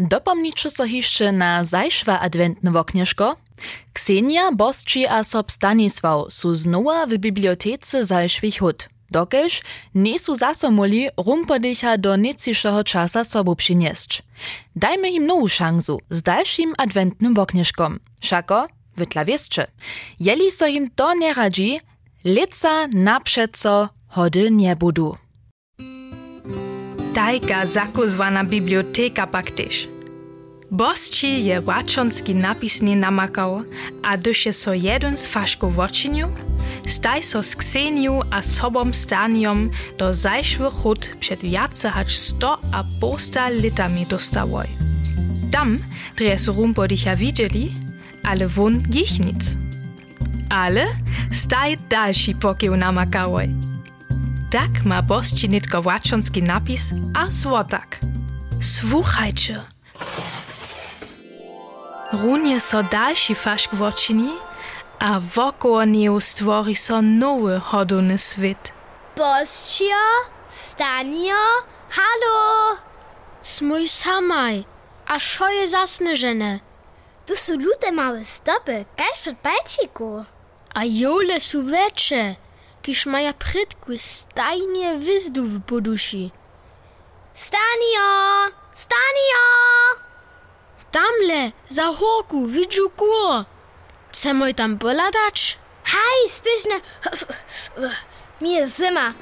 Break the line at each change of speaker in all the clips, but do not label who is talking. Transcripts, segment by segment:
Dopomniczy so hišće na zajšva adventne woknieszko? Ksenia, Bosči a sob Stanisław su znowa w bibliotece zajšvich hud. Dokelž nesu zasomuli rumpodicha do necišeho časa sobu przynieść. Dajmy im nową szansu z dalszym adwentnym woknieszkom. Szako, wytla wieszcze. Jeli so im to nie radzi, lica naprzedco hody nie budu.
Tajka zakozwana biblioteka pak też. Bosci je łaczonski napisnie namakał, a dysze so jeden z faszków odczynił, staj so z Ksenią a sobą staniom do zajszłych hud przed wiace hać sto a posta litami dostałoj. Tam, dreje so rumpodicha widzieli, ale won ich nic. Ale staj dalszy pokieł namakałoj. Tak ma bosci nitko łaczonski napis a złotak. Słuchajcie, Runie so dalszy faszk wočini, a wokoło niej stwori so nowy hodowny świat.
Boscio, Stanio, halo!
Smój samaj, a šo je zasnežene?
Tu su lute małe stopy, kaž przed bajčiku.
A jole su veče, kiž maja prytku stajnie wyzdu w poduši.
Stanio! Stanio!
Tamle, za horku, widzu gór. Chce moj tam poladać?
Hej, spieszne! Mi jest zima.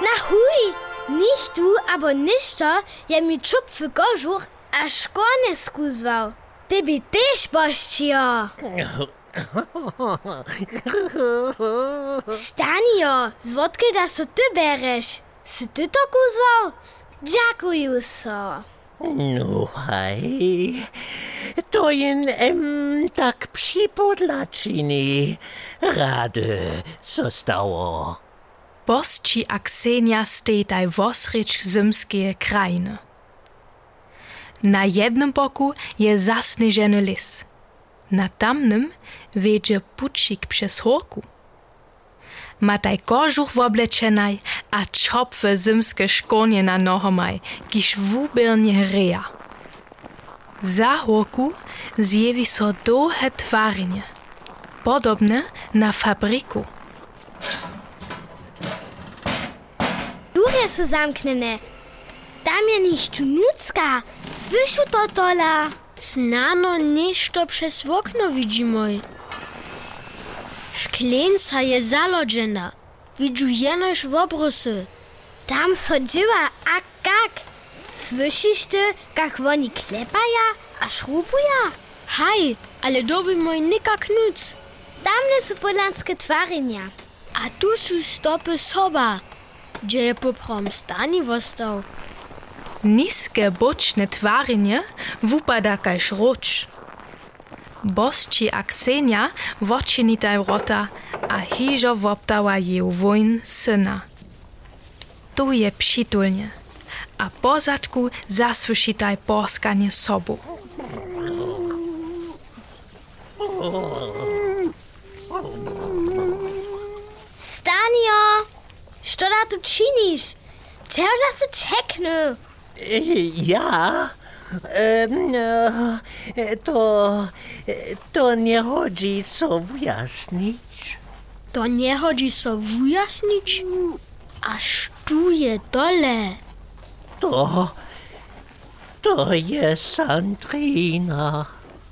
Na chuj! Nicht du, aber nicht to, ja mi čup w kożuch, a szkornie skuzwał. Ty by też bościo! Stanio, da so ty bereš. Si ty to kuzwał? Dziękuję so.
No hej, to jen em tak připodlačiny. Rady zostało.
Bosci a Ksenia stejtaj wosrycz zymskie krainy. Na jednym boku je zasneżony lis. Na tamnym wiedzie pucik przez horku. Ma taj kożuch woblečenaj, a čopfe zimske škonje na nohomaj, kiž vubirnje reja. Za horku zjevi so dohe tvarinje, podobne na fabriku.
Dure su zamknene. Tam je nicht nucka. Słyszu to tola.
Znano nešto przez okno widzimoj. Szklanca jest zalodzena. Widujesz w obrusy.
Tam są dzieła, a jak? Słyszysz ty, jak oni klepają, a szrubują?
Haj, ale doby mój nikak nic.
Damne są polanskie twarzenia.
A tu są stopy soba, gdzie je po promstani wostał.
Niskie boczne twarzenie wypada każ rocz. Bosci a Ksenia wočinitaj rota a hižo woptała jej wojn syna. Tu je przytulnie, a po zadku zasłyszytaj porskanie sobu.
Stanio, što da tu činiš? Čeo da se čeknu?
Ja? E, to, to nie chodzi co wyjaśnić.
To nie chodzi so wyjaśnić? Aż tu je dole.
To, to jest Sandrina.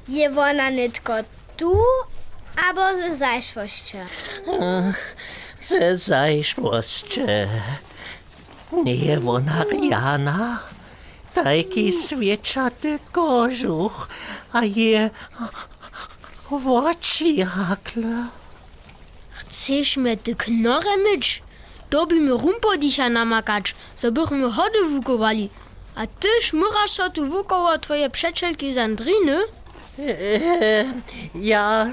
Je ona nitko tu, albo ze zajszwością.
Ze zajszłości. Nie ona Riana. Taki świeczaty kożuch, a je w hakle.
Chcesz mnie ty knorre myć? To by mi rumpodicha namakać, so bychmy hody wukowali. A ty szmurasz so tu wukoło twoje przeczelki z Andriny?
E, ja,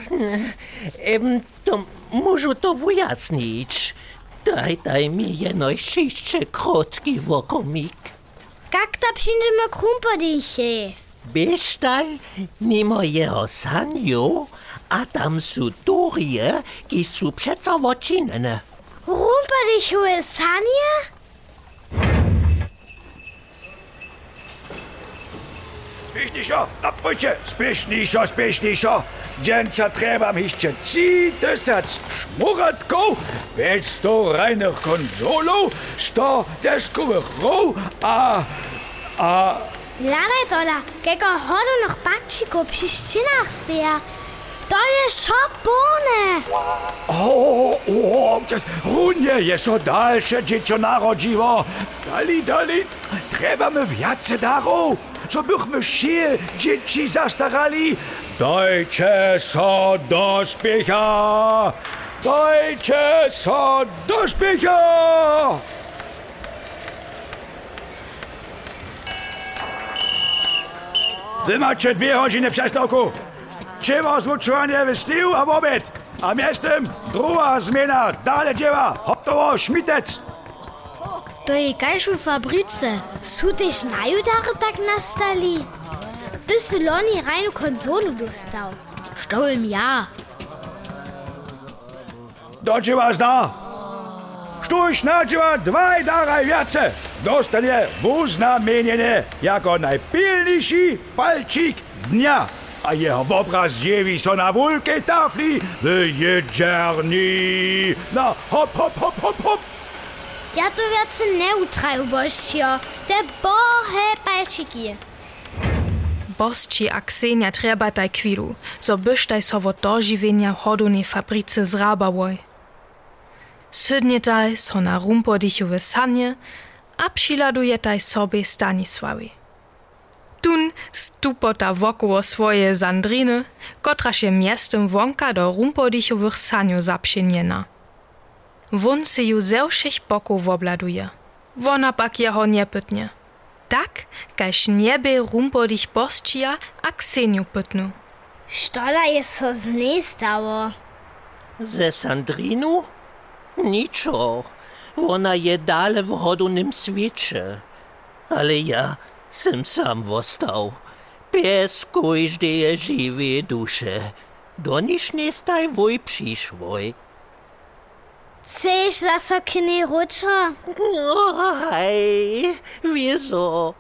em, to muszę to wyjaśnić. Daj, daj mi jeno jeszcze krótki wokomik.
Gaktapsinjima
krumpadiche. Bestaj nimoje osanjo, a tam su turije, ki su přeca vočinene.
Rumpadiche sanje?
Spiešniejšo, no poďte, spiešniejšo, spiešniejšo. Dženca trebam ešte 3000 šmuratkov, 500 reiner konsolov, 100 deskových rov a... a...
Ladaj dola, kego hodu noch bakčiko pri ščinách steja. To je šopone.
O, o, runie je so dalsze dziecko narodziło. Dali, dali, trebamy więcej darów, żebyśmy się dzieci zastarali. Dajcie so do śpiecha! Dajcie so do śpiecha! Wy macie dwie godziny. Trzeba zlučovanie v snihu a v obed. A miestem druhá zmena, dále dzieła, hotovo, šmitec.
To je kajš v fabrice.
Su tež najudare tak nastali? Ty si loni rajnu konzolu dostal.
Stołem ja.
Do dzieła zda. Sztuś na dzieła dwaj daraj wiace. Dostanie uznamienienie jako najpilniejszy palcik dnia. A jeho obraz zjeví so na vulkej tafli v jedžerni. No, hop, hop, hop, hop, hop.
Ja to viac neutrajú, božčio. Te bohe palčiki.
Bosči a Ksenia treba taj kvidu, so byštaj so wo doživenja hodune fabrice zrabawoj. Sydnjetaj so na rumpodichowe sanje, a přiladujetaj sobie Stanisławy. Tun stupota wokoło swoje Sandriny, kotraż je miestem wonka do rumpodichowych sanio zapšieniena. Won se ju ze všech bokov wobladuje. Wona pak jeho nie pytnie. Tak, kaž niebe rumpodich bosčia a Kseniu pytnu.
Štola je so z nej stało.
Ze Sandrinu? Niczo. Ona je dale w hodunym świecie. Ale ja sem sam wostał. Bez każdej żywej duszy. Do niż nie staj woj przyszłoj.
Chceš zase kine ručo?
Oj, wieso?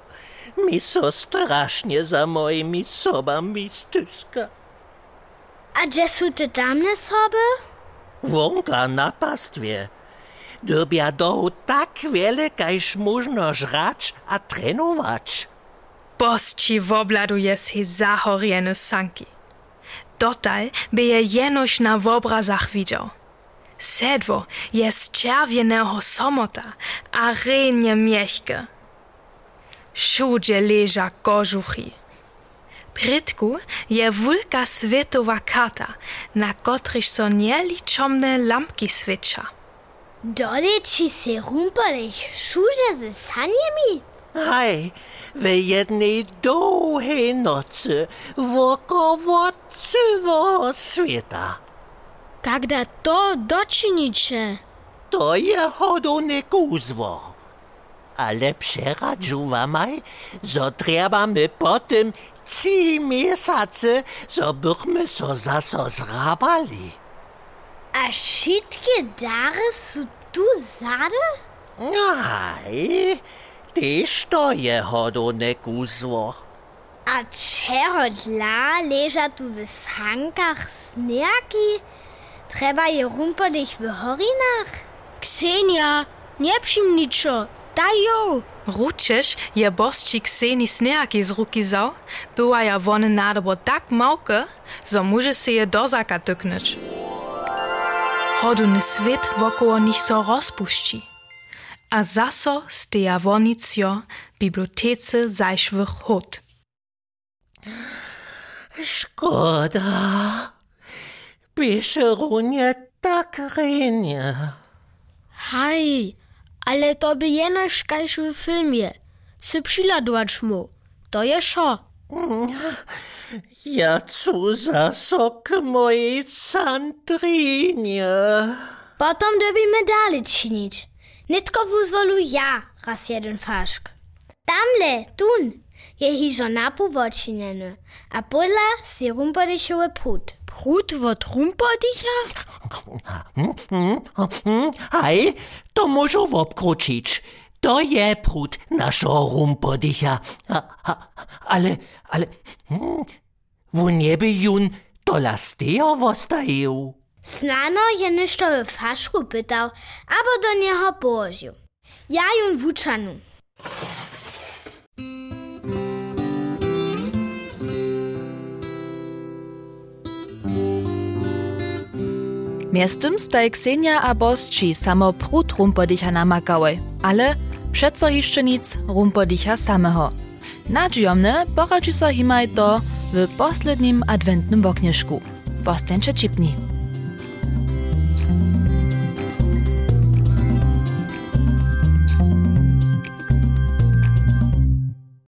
Mi so strasznie za moimi sobami styska.
A gdzie są te damne soby?
Wonka na pastwie. Dobia dołu tak wiele, kajż można żrać a trenować.
Bosči wobladuje se zahorjene sanki. Dotal by je jenoś na wobrazach widział. Sedwo je z czerwienego somota, a renie mieszke. Wszędzie leża kożuchy. Brytku je wulka światowa karta, na których są nieliczone lampki świecza.
Dole ci se rumperlich šuže ze sanjemi?
Hej, w jednej długiej nocy wokoło całego świata.
Kagda to doczynicie?
To je hodone kuzwo. Ale przeradzuwamaj, że trebamy potem trzy miesiące, żebyśmy so zaso zrabali.
A wszystkie dary są tu zade?
Aj, też to je hodone kuzwo.
A czego dla leża tu w sankach sniaki? Treba je rumpelih v
horinah. Ksenija, nepšim ničo, daj jo.
Ručeš je bošči Kseni snijak iz ruki zao, bila je ja vone nadobo tak malka, za može se je dozaka tykneć. Hodun svet wokoło nich so rozpuści. A zaso steja wonicio bibliotece zajszwych hut.
Szkoda. Pisze tak renie.
Haj, ale to by jenoś kajś w filmie. Se przyladować mu. To je szo.
Ja cu za sok mojej Sandrinie.
Potom dobimy dalej czynić. Nitko wuzwolu ja, raz jeden faszk. Tamle, tun, je hižo napovočinjeno, a podla si rumpodichowe prut.
Prut wot rumpodicha?
Hej, to może obkroczyć. to je prut naszego rumpodicha. A, a, ale, ale, hm, wo nieby jun dola stejo wostajeł.
Snano je ništo w faszku pytał, albo do niego położył. Ja jun wuczanu.
Miestem staj Ksenia a Bosci samo prut rumpodicha namakały, ale przeco jeszcze nic rumpodicha samego. Nadziejomne poradzi so himaj to w poslednim adwentnym woknieszku. Bostencze cipni.